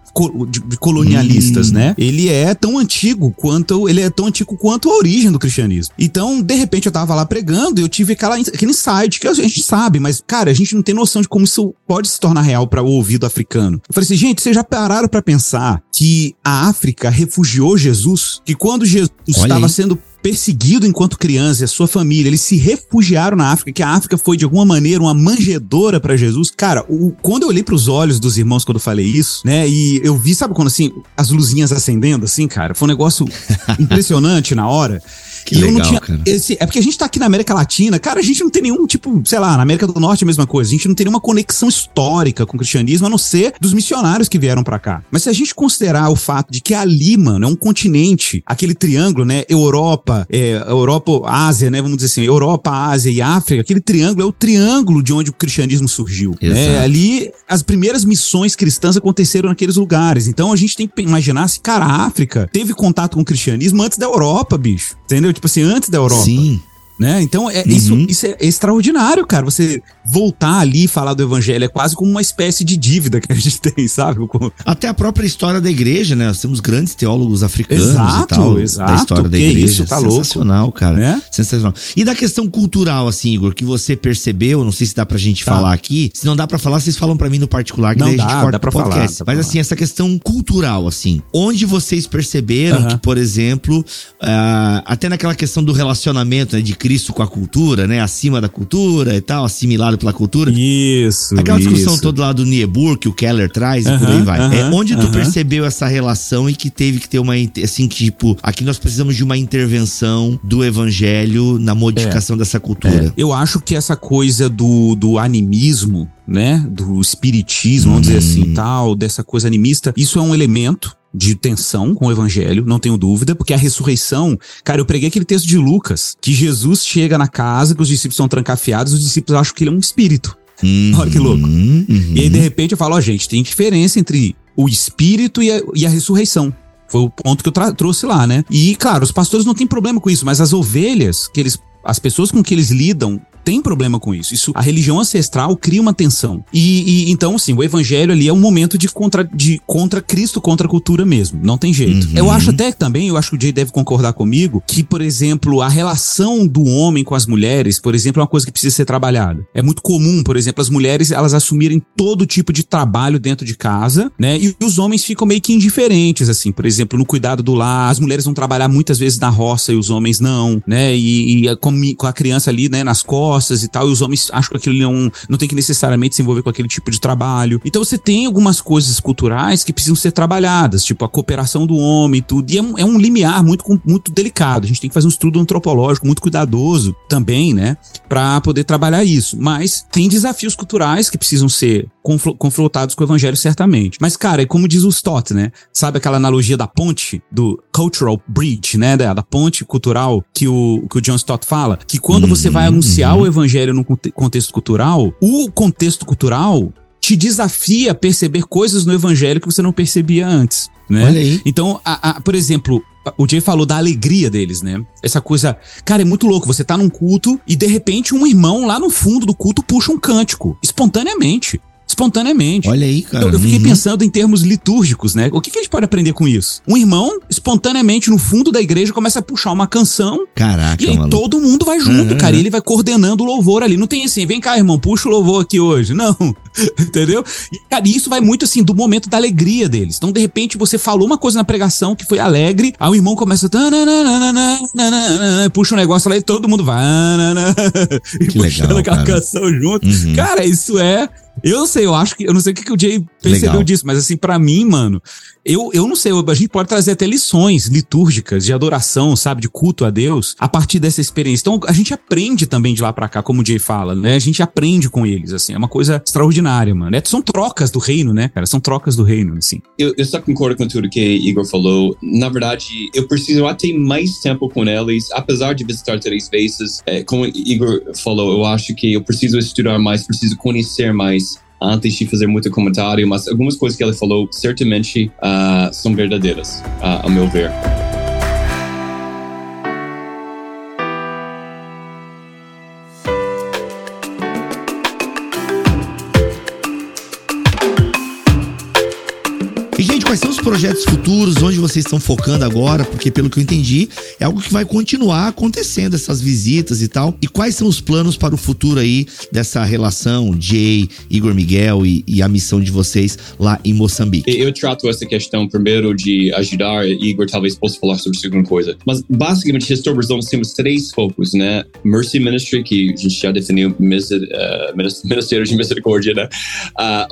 colonialistas, hum. né? Ele é tão antigo quanto ele é tão antigo quanto a origem do cristianismo. Então, de repente, eu tava lá pregando e eu tive aquela, aquele insight que a gente sabe, mas, cara, a gente não tem noção de como isso pode se tornar real para o ouvido africano. Eu falei assim, gente, vocês já pararam para pensar que a África refugiou Jesus? Que quando Jesus estava sendo perseguido enquanto criança e a sua família, eles se refugiaram na África, que a África foi de alguma maneira uma manjedora para Jesus. Cara, o, quando eu olhei para os olhos dos irmãos quando eu falei isso, né, e eu vi, sabe quando assim, as luzinhas acendendo assim, cara, foi um negócio [LAUGHS] impressionante na hora. Que e legal, tinha, cara. Esse, é porque a gente tá aqui na América Latina, cara, a gente não tem nenhum, tipo, sei lá, na América do Norte é a mesma coisa. A gente não tem nenhuma conexão histórica com o cristianismo, a não ser dos missionários que vieram para cá. Mas se a gente considerar o fato de que ali, mano, é um continente, aquele triângulo, né? Europa, é, Europa, Ásia, né? Vamos dizer assim, Europa, Ásia e África, aquele triângulo é o triângulo de onde o cristianismo surgiu. Né? Ali, as primeiras missões cristãs aconteceram naqueles lugares. Então a gente tem que imaginar se, cara, a África teve contato com o cristianismo antes da Europa, bicho. Entendeu? Tipo assim, antes da Europa. Sim. Né? Então, é, uhum. isso, isso é extraordinário, cara. Você voltar ali e falar do evangelho é quase como uma espécie de dívida que a gente [LAUGHS] tem, sabe? Até a própria história da igreja, né? Nós temos grandes teólogos africanos exato, e tal. Exato, da história da igreja. Isso, tá Sensacional, louco. cara. É? Sensacional. E da questão cultural, assim, Igor, que você percebeu, não sei se dá pra gente tá. falar aqui. Se não dá pra falar, vocês falam pra mim no particular, que não daí dá, a gente corta dá pra podcast. Falar, dá pra Mas assim, essa questão cultural, assim, onde vocês perceberam uh -huh. que, por exemplo, uh, até naquela questão do relacionamento né, de Cristo com a cultura, né? Acima da cultura e tal, assimilado pela cultura. Isso. Aquela discussão isso. toda lá do Niebuhr, que o Keller traz uh -huh, e por aí vai. Uh -huh, é onde tu uh -huh. percebeu essa relação e que teve que ter uma. Assim, tipo, aqui nós precisamos de uma intervenção do evangelho na modificação é, dessa cultura. É. Eu acho que essa coisa do, do animismo, né? Do espiritismo, vamos dizer assim, hum. tal, dessa coisa animista, isso é um elemento de tensão com o evangelho, não tenho dúvida, porque a ressurreição, cara, eu preguei aquele texto de Lucas, que Jesus chega na casa, que os discípulos estão trancafiados, os discípulos acham que ele é um espírito. Uhum, [LAUGHS] Olha que louco. Uhum. E aí, de repente, eu falo, ó, oh, gente, tem diferença entre o espírito e a, e a ressurreição. Foi o ponto que eu trouxe lá, né? E, claro, os pastores não têm problema com isso, mas as ovelhas, que eles as pessoas com que eles lidam têm problema com isso. Isso, a religião ancestral cria uma tensão. E, e então, assim, o evangelho ali é um momento de contra, de contra Cristo, contra a cultura mesmo. Não tem jeito. Uhum. Eu acho até também, eu acho que o Jay deve concordar comigo, que, por exemplo, a relação do homem com as mulheres, por exemplo, é uma coisa que precisa ser trabalhada. É muito comum, por exemplo, as mulheres elas assumirem todo tipo de trabalho dentro de casa, né? E os homens ficam meio que indiferentes, assim, por exemplo, no cuidado do lar. As mulheres vão trabalhar muitas vezes na roça e os homens não, né? E, e com, com a criança ali, né, nas costas e tal, e os homens acham que aquilo não, não tem que necessariamente se envolver com aquele tipo de trabalho. Então você tem algumas coisas culturais que precisam ser trabalhadas, tipo a cooperação do homem e tudo, e é um, é um limiar muito, muito delicado. A gente tem que fazer um estudo antropológico muito cuidadoso também, né, para poder trabalhar isso. Mas tem desafios culturais que precisam ser confrontados com o evangelho, certamente. Mas, cara, é como diz o Stott, né? Sabe aquela analogia da ponte, do cultural bridge, né? Da, da ponte cultural que o, que o John Stott fala? Que quando uhum, você vai anunciar uhum. o evangelho num contexto cultural, o contexto cultural te desafia a perceber coisas no evangelho que você não percebia antes. Né? Olha aí. Então, a, a, por exemplo, o Jay falou da alegria deles, né? Essa coisa. Cara, é muito louco. Você tá num culto e de repente um irmão lá no fundo do culto puxa um cântico, espontaneamente espontaneamente. Olha aí, cara. Eu, eu fiquei uhum. pensando em termos litúrgicos, né? O que, que a gente pode aprender com isso? Um irmão, espontaneamente, no fundo da igreja, começa a puxar uma canção. Caraca, E aí maluco. todo mundo vai junto, uhum. cara. E ele vai coordenando o louvor ali. Não tem assim, vem cá, irmão, puxa o louvor aqui hoje. Não. [LAUGHS] Entendeu? E, cara, isso vai muito assim do momento da alegria deles. Então, de repente, você falou uma coisa na pregação que foi alegre, aí o irmão começa. Puxa um negócio lá e todo mundo vai. [LAUGHS] E que puxando legal, aquela cara. canção junto. Uhum. Cara, isso é eu não sei, eu acho que. Eu não sei o que, que o Jay percebeu Legal. disso, mas assim, para mim, mano, eu, eu não sei, a gente pode trazer até lições litúrgicas de adoração, sabe, de culto a Deus, a partir dessa experiência. Então, a gente aprende também de lá para cá, como o Jay fala, né? A gente aprende com eles, assim, é uma coisa extraordinária, mano. É, são trocas do reino, né, cara? São trocas do reino, assim. Eu, eu só concordo com tudo que Igor falou. Na verdade, eu preciso até mais tempo com eles, apesar de visitar três vezes. É, como Igor falou, eu acho que eu preciso estudar mais, preciso conhecer mais antes de fazer muito comentário, mas algumas coisas que ele falou certamente uh, são verdadeiras, uh, a meu ver. Projetos futuros, onde vocês estão focando agora? Porque, pelo que eu entendi, é algo que vai continuar acontecendo, essas visitas e tal. E quais são os planos para o futuro aí dessa relação, Jay, Igor Miguel e, e a missão de vocês lá em Moçambique? Eu trato essa questão primeiro de ajudar, Igor talvez possa falar sobre a segunda coisa. Mas, basicamente, Restore nós temos três focos, né? Mercy Ministry, que a gente já definiu, uh, Ministério de Misericórdia, né? Uh,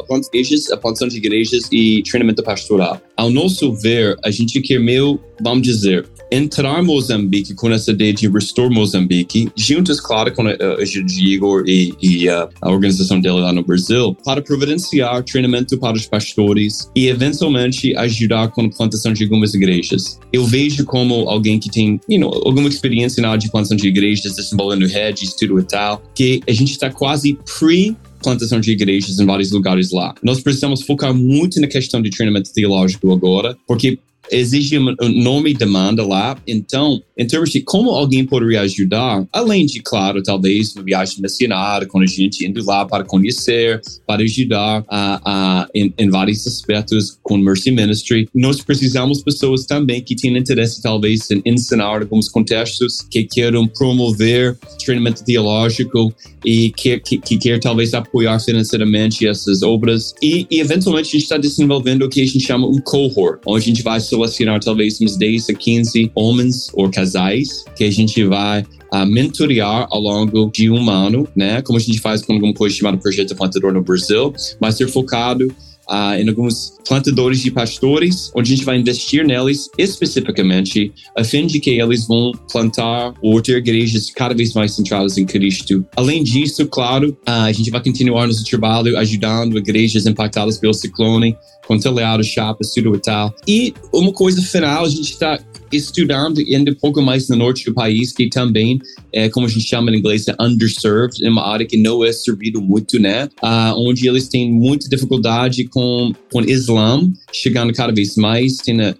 a plantação de igrejas e treinamento pastoral. Ao nosso ver, a gente quer meio, vamos dizer, entrar Moçambique com essa ideia de Restore Moçambique, juntos, claro, com a, a de Igor e, e a, a, organização dele lá no Brasil, para providenciar treinamento para os pastores e, eventualmente, ajudar com a plantação de algumas igrejas. Eu vejo como alguém que tem you know, alguma experiência na área de plantação de igrejas, desenvolvendo redes, tudo e tal, que a gente está quase pre plantação de igrejas em vários lugares lá. Nós precisamos focar muito na questão de treinamento teológico agora, porque exige nome e demanda lá. Então, em termos de como alguém poderia ajudar, além de, claro, talvez uma viagem missionária, com a gente indo lá para conhecer, para ajudar uh, uh, em, em, vários aspectos com Mercy Ministry, nós precisamos pessoas também que têm interesse, talvez, em ensinar alguns contextos, que queiram promover treinamento teológico e que, que, que quer talvez apoiar financeiramente essas obras. E, e eventualmente, a gente está desenvolvendo o que a gente chama um cohort, onde a gente vai selecionar talvez uns 10 a 15 homens ou casais que a gente vai a uh, mentorear ao longo de um ano, né? Como a gente faz com alguma coisa chamada Projeto Plantador no Brasil, mas ser focado uh, em alguns plantadores de pastores, onde a gente vai investir neles especificamente, a fim de que eles vão plantar ou ter igrejas cada vez mais centradas em Cristo. Além disso, claro, uh, a gente vai continuar nosso trabalho ajudando igrejas impactadas pelo ciclone, com telhado, chapas, tudo e tal. E uma coisa final, a gente está estudando ainda um pouco mais no norte do país, que também é como a gente chama em inglês, é underserved, é uma área que não é servido muito, né? Uh, onde eles têm muita dificuldade com, com Islã, chegando cada vez mais, tem uh,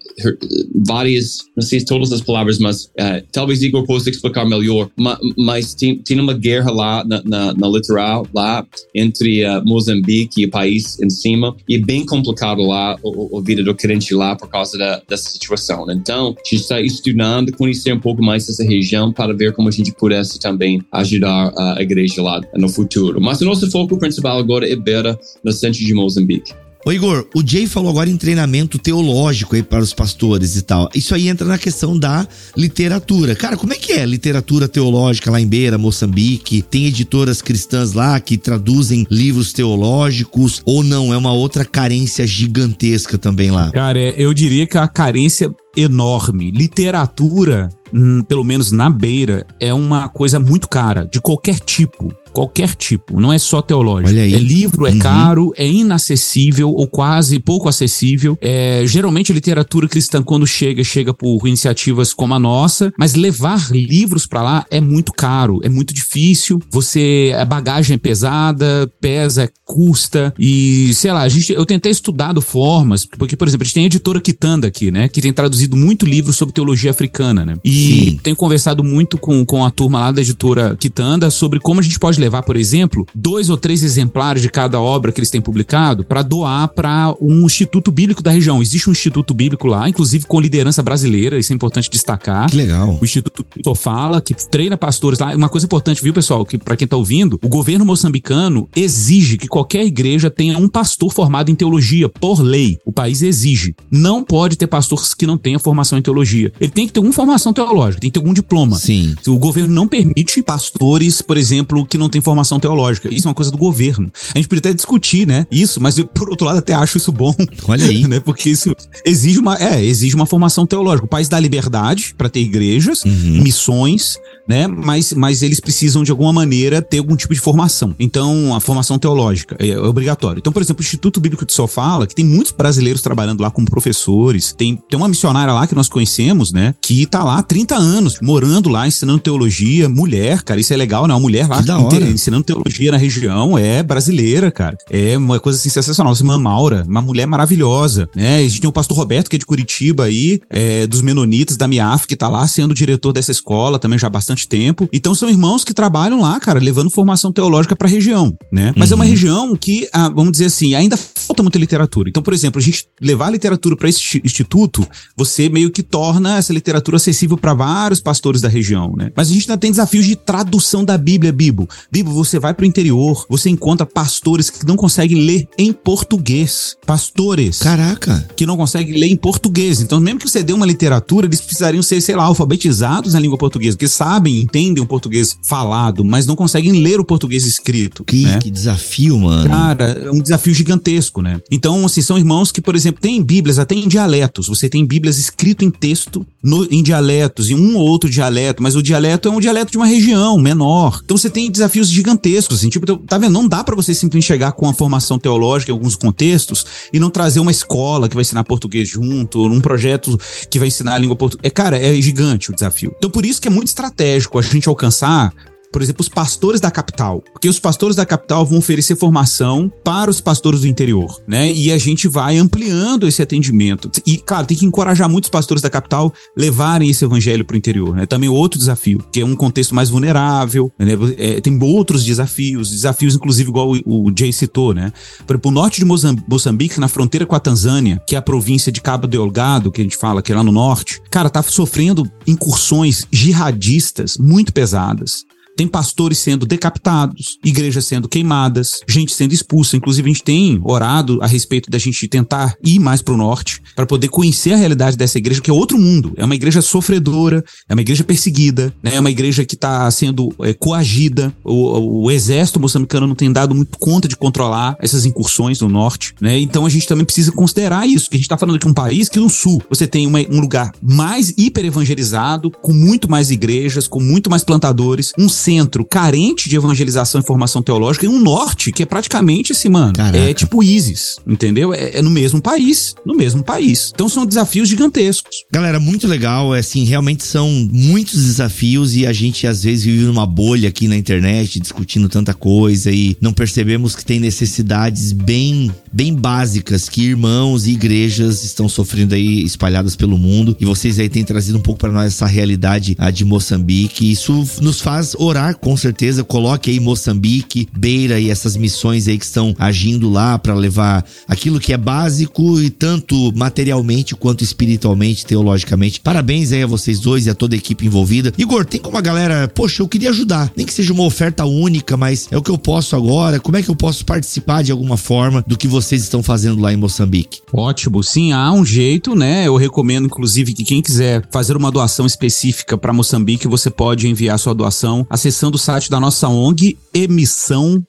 várias, não sei todas as palavras, mas uh, talvez Igor possa explicar melhor, mas, mas tem, tem uma guerra lá na, na, na litoral, lá entre uh, Moçambique e o país em cima, e é bem complicado lá a vida do crente lá por causa da, dessa situação. Então, a gente está estudando, conhecer um pouco mais essa região para ver como a gente pudesse também ajudar a igreja lá no futuro. Mas o nosso foco principal agora é Beira, no centro de Moçambique. Ô Igor, o Jay falou agora em treinamento teológico aí para os pastores e tal. Isso aí entra na questão da literatura. Cara, como é que é literatura teológica lá em Beira, Moçambique? Tem editoras cristãs lá que traduzem livros teológicos ou não? É uma outra carência gigantesca também lá. Cara, é, eu diria que a carência enorme. Literatura, hum, pelo menos na beira, é uma coisa muito cara, de qualquer tipo qualquer tipo, não é só teológico. É livro, é uhum. caro, é inacessível ou quase pouco acessível. É, geralmente a literatura cristã, quando chega, chega por iniciativas como a nossa, mas levar livros para lá é muito caro, é muito difícil. Você, a bagagem é pesada, pesa, custa e, sei lá, a gente, eu tentei estudar formas, porque, por exemplo, a gente tem a editora Kitanda aqui, né, que tem traduzido muito livro sobre teologia africana, né, e Sim. tenho conversado muito com, com a turma lá da editora Kitanda sobre como a gente pode levar, por exemplo, dois ou três exemplares de cada obra que eles têm publicado para doar para um instituto bíblico da região. Existe um instituto bíblico lá, inclusive com liderança brasileira, isso é importante destacar. Que legal. O Instituto Fala, que treina pastores lá. Uma coisa importante, viu, pessoal, que para quem tá ouvindo, o governo moçambicano exige que qualquer igreja tenha um pastor formado em teologia, por lei. O país exige. Não pode ter pastores que não tenham formação em teologia. Ele tem que ter alguma formação teológica, tem que ter algum diploma. Sim. O governo não permite pastores, por exemplo, que não têm formação teológica. Isso é uma coisa do governo. A gente poderia até discutir, né? Isso, mas eu, por outro lado, até acho isso bom. Olha aí. [LAUGHS] né? Porque isso exige uma, é, exige uma formação teológica. O país dá liberdade para ter igrejas, uhum. missões, né? Mas, mas eles precisam, de alguma maneira, ter algum tipo de formação. Então, a formação teológica é, é obrigatória. Então, por exemplo, o Instituto Bíblico de Sofala, que tem muitos brasileiros trabalhando lá como professores, tem, tem uma missionária lá que nós conhecemos, né? Que tá lá há 30 anos, morando lá, ensinando teologia, mulher, cara, isso é legal, né? Uma mulher lá ensinando teologia na região é brasileira, cara. É uma coisa assim sensacional. Irmã Maura, uma mulher maravilhosa, né? A gente tem o pastor Roberto, que é de Curitiba aí, é, dos Menonitas, da MIAF, que tá lá sendo diretor dessa escola também já há bastante tempo. Então são irmãos que trabalham lá, cara, levando formação teológica pra região, né? Mas uhum. é uma uhum. região que, ah, vamos dizer assim, ainda falta muita literatura. Então, por exemplo, a gente levar a literatura para esse instituto, você meio que torna essa literatura acessível para vários pastores da região, né? Mas a gente ainda tem desafios de tradução da Bíblia, Bibo. Bibo, você vai pro interior, você encontra pastores que não conseguem ler em português. Pastores. Caraca. Que não conseguem ler em português. Então, mesmo que você dê uma literatura, eles precisariam ser, sei lá, alfabetizados na língua portuguesa, porque sabem, entendem o português falado, mas não conseguem ler o português escrito. Que, né? que desafio, mano. Cara, é um desafio gigantesco, né? Então, assim, são irmãos que, por exemplo, têm Bíblias até em dialetos. Você tem Bíblias escrito em texto no, em dialetos, em um ou outro dialeto, mas o dialeto é um dialeto de uma região menor. Então você tem desafios gigantescos, assim, tipo, tá vendo? Não dá para você simplesmente chegar com a formação teológica em alguns contextos e não trazer uma escola que vai ensinar português junto, um projeto que vai ensinar a língua portuguesa. É, cara, é gigante o desafio. Então por isso que é muito estratégico a gente alcançar por exemplo, os pastores da capital, porque os pastores da capital vão oferecer formação para os pastores do interior, né? E a gente vai ampliando esse atendimento. E, claro, tem que encorajar muitos pastores da capital levarem esse evangelho para o interior, né? Também outro desafio, que é um contexto mais vulnerável, né? É, tem outros desafios, desafios inclusive igual o, o Jay citou, né? Por exemplo, o norte de Moçambique, na fronteira com a Tanzânia, que é a província de Cabo Delgado, que a gente fala que é lá no norte, cara, tá sofrendo incursões jihadistas muito pesadas. Tem pastores sendo decapitados, igrejas sendo queimadas, gente sendo expulsa. Inclusive, a gente tem orado a respeito da gente tentar ir mais para o norte para poder conhecer a realidade dessa igreja, que é outro mundo. É uma igreja sofredora, é uma igreja perseguida, né? é uma igreja que está sendo é, coagida. O, o, exército moçambicano não tem dado muito conta de controlar essas incursões no norte. Né? Então, a gente também precisa considerar isso, que a gente está falando de um país que no sul você tem uma, um lugar mais hiper evangelizado, com muito mais igrejas, com muito mais plantadores, um centro carente de evangelização e formação teológica e um norte que é praticamente assim, mano, Caraca. é tipo ISIS, entendeu? É, é, no mesmo país, no mesmo país. Então são desafios gigantescos. Galera, muito legal, é assim, realmente são muitos desafios e a gente às vezes vive numa bolha aqui na internet discutindo tanta coisa e não percebemos que tem necessidades bem bem básicas que irmãos e igrejas estão sofrendo aí espalhadas pelo mundo e vocês aí têm trazido um pouco para nós essa realidade a de Moçambique. Isso nos faz orar com certeza. Coloque aí Moçambique, Beira e essas missões aí que estão agindo lá para levar aquilo que é básico e tanto materialmente quanto espiritualmente, teologicamente. Parabéns aí a vocês dois e a toda a equipe envolvida. Igor, tem como a galera, poxa, eu queria ajudar. Nem que seja uma oferta única, mas é o que eu posso agora. Como é que eu posso participar de alguma forma do que vocês estão fazendo lá em Moçambique? Ótimo, sim, há um jeito, né? Eu recomendo, inclusive, que quem quiser fazer uma doação específica para Moçambique, você pode enviar sua doação acessando o site da nossa ONG, emissão.ong.br.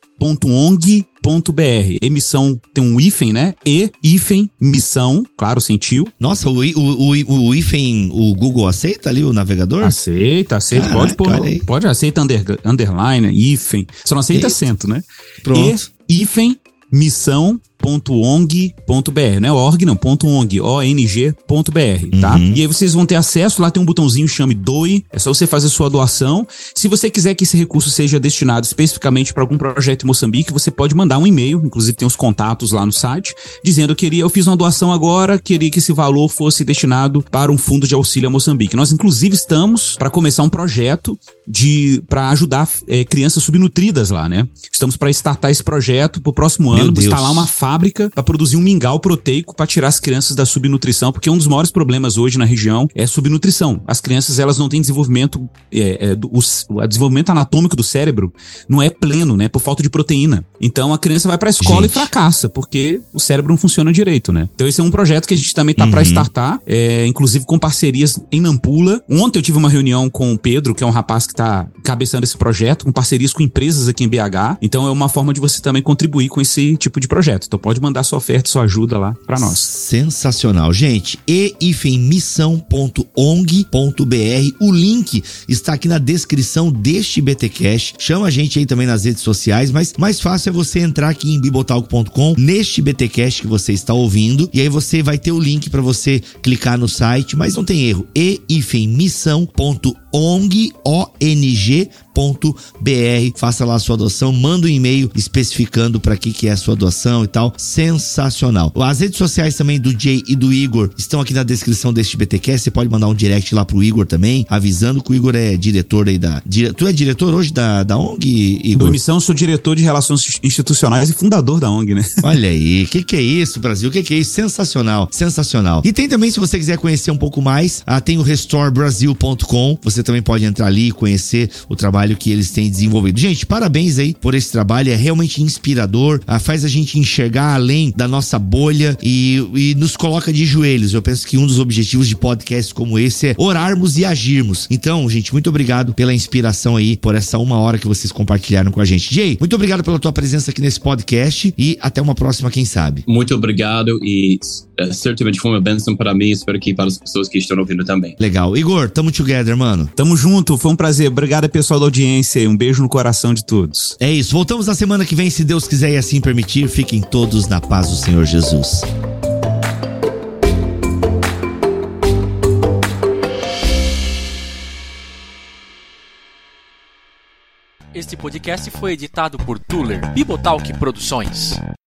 Emissão tem um hífen, né? E, hífen, missão, claro, sentiu. Nossa, o, o, o, o hífen, o Google aceita ali, o navegador? Aceita, aceita. Caraca, pode pôr, pode, aceita under, underline, hífen. Só não aceita acento, né? Pronto. E, hífen, missão .ong.br, não é org não, .ong, O-N-G.br, tá? Uhum. E aí vocês vão ter acesso, lá tem um botãozinho chame doe, é só você fazer sua doação. Se você quiser que esse recurso seja destinado especificamente para algum projeto em Moçambique, você pode mandar um e-mail, inclusive tem os contatos lá no site, dizendo que eu fiz uma doação agora, queria que esse valor fosse destinado para um fundo de auxílio a Moçambique. Nós inclusive estamos para começar um projeto de para ajudar é, crianças subnutridas lá, né? Estamos para startar esse projeto para o próximo ano, instalar uma fábrica fábrica para produzir um mingau proteico para tirar as crianças da subnutrição, porque um dos maiores problemas hoje na região é subnutrição. As crianças elas não têm desenvolvimento, é, é, do, o, o, desenvolvimento anatômico do cérebro não é pleno, né, por falta de proteína. Então a criança vai para a escola gente. e fracassa, porque o cérebro não funciona direito, né? Então esse é um projeto que a gente também tá uhum. para startar, é, inclusive com parcerias em Nampula. Ontem eu tive uma reunião com o Pedro, que é um rapaz que tá cabeçando esse projeto, com parcerias com empresas aqui em BH. Então é uma forma de você também contribuir com esse tipo de projeto. Então pode mandar sua oferta, sua ajuda lá para nós. Sensacional. Gente, eifemmissão.ong.br. O link está aqui na descrição deste BTcast. Chama a gente aí também nas redes sociais, mas mais fácil é você entrar aqui em bibotalk.com, neste BTcast que você está ouvindo, e aí você vai ter o link para você clicar no site, mas não tem erro. eifemmissão.ong.br Faça lá a sua doação, manda um e-mail especificando para que que é a sua doação e tal. Sensacional. As redes sociais também do Jay e do Igor estão aqui na descrição deste BTcast. Você pode mandar um direct lá pro Igor também, avisando que o Igor é diretor aí da. Dire, tu é diretor hoje da, da ONG, Igor? Do Missão, sou diretor de relações institucionais e fundador da ONG, né? Olha aí, que que é isso, Brasil? Que que é isso? Sensacional, sensacional. E tem também, se você quiser conhecer um pouco mais, ah, tem o restorebrasil.com. Você também pode entrar ali e conhecer o trabalho que eles têm desenvolvido. Gente, parabéns aí por esse trabalho, é realmente inspirador, ah, faz a gente enxergar além da nossa bolha e, e nos coloca de joelhos. Eu penso que um dos objetivos de podcasts como esse é orarmos e agirmos. Então, gente, muito obrigado pela inspiração aí, por essa uma hora que vocês compartilharam com a gente. Jay, muito obrigado pela tua presença aqui nesse podcast e até uma próxima, quem sabe. Muito obrigado e uh, certamente foi uma bênção para mim, espero que para as pessoas que estão ouvindo também. Legal. Igor, tamo together, mano. Tamo junto, foi um prazer. Obrigado, pessoal da audiência. Um beijo no coração de todos. É isso. Voltamos na semana que vem, se Deus quiser e assim permitir. Fiquem todos na paz do Senhor Jesus. Este podcast foi editado por Tuller Bibotalk Produções.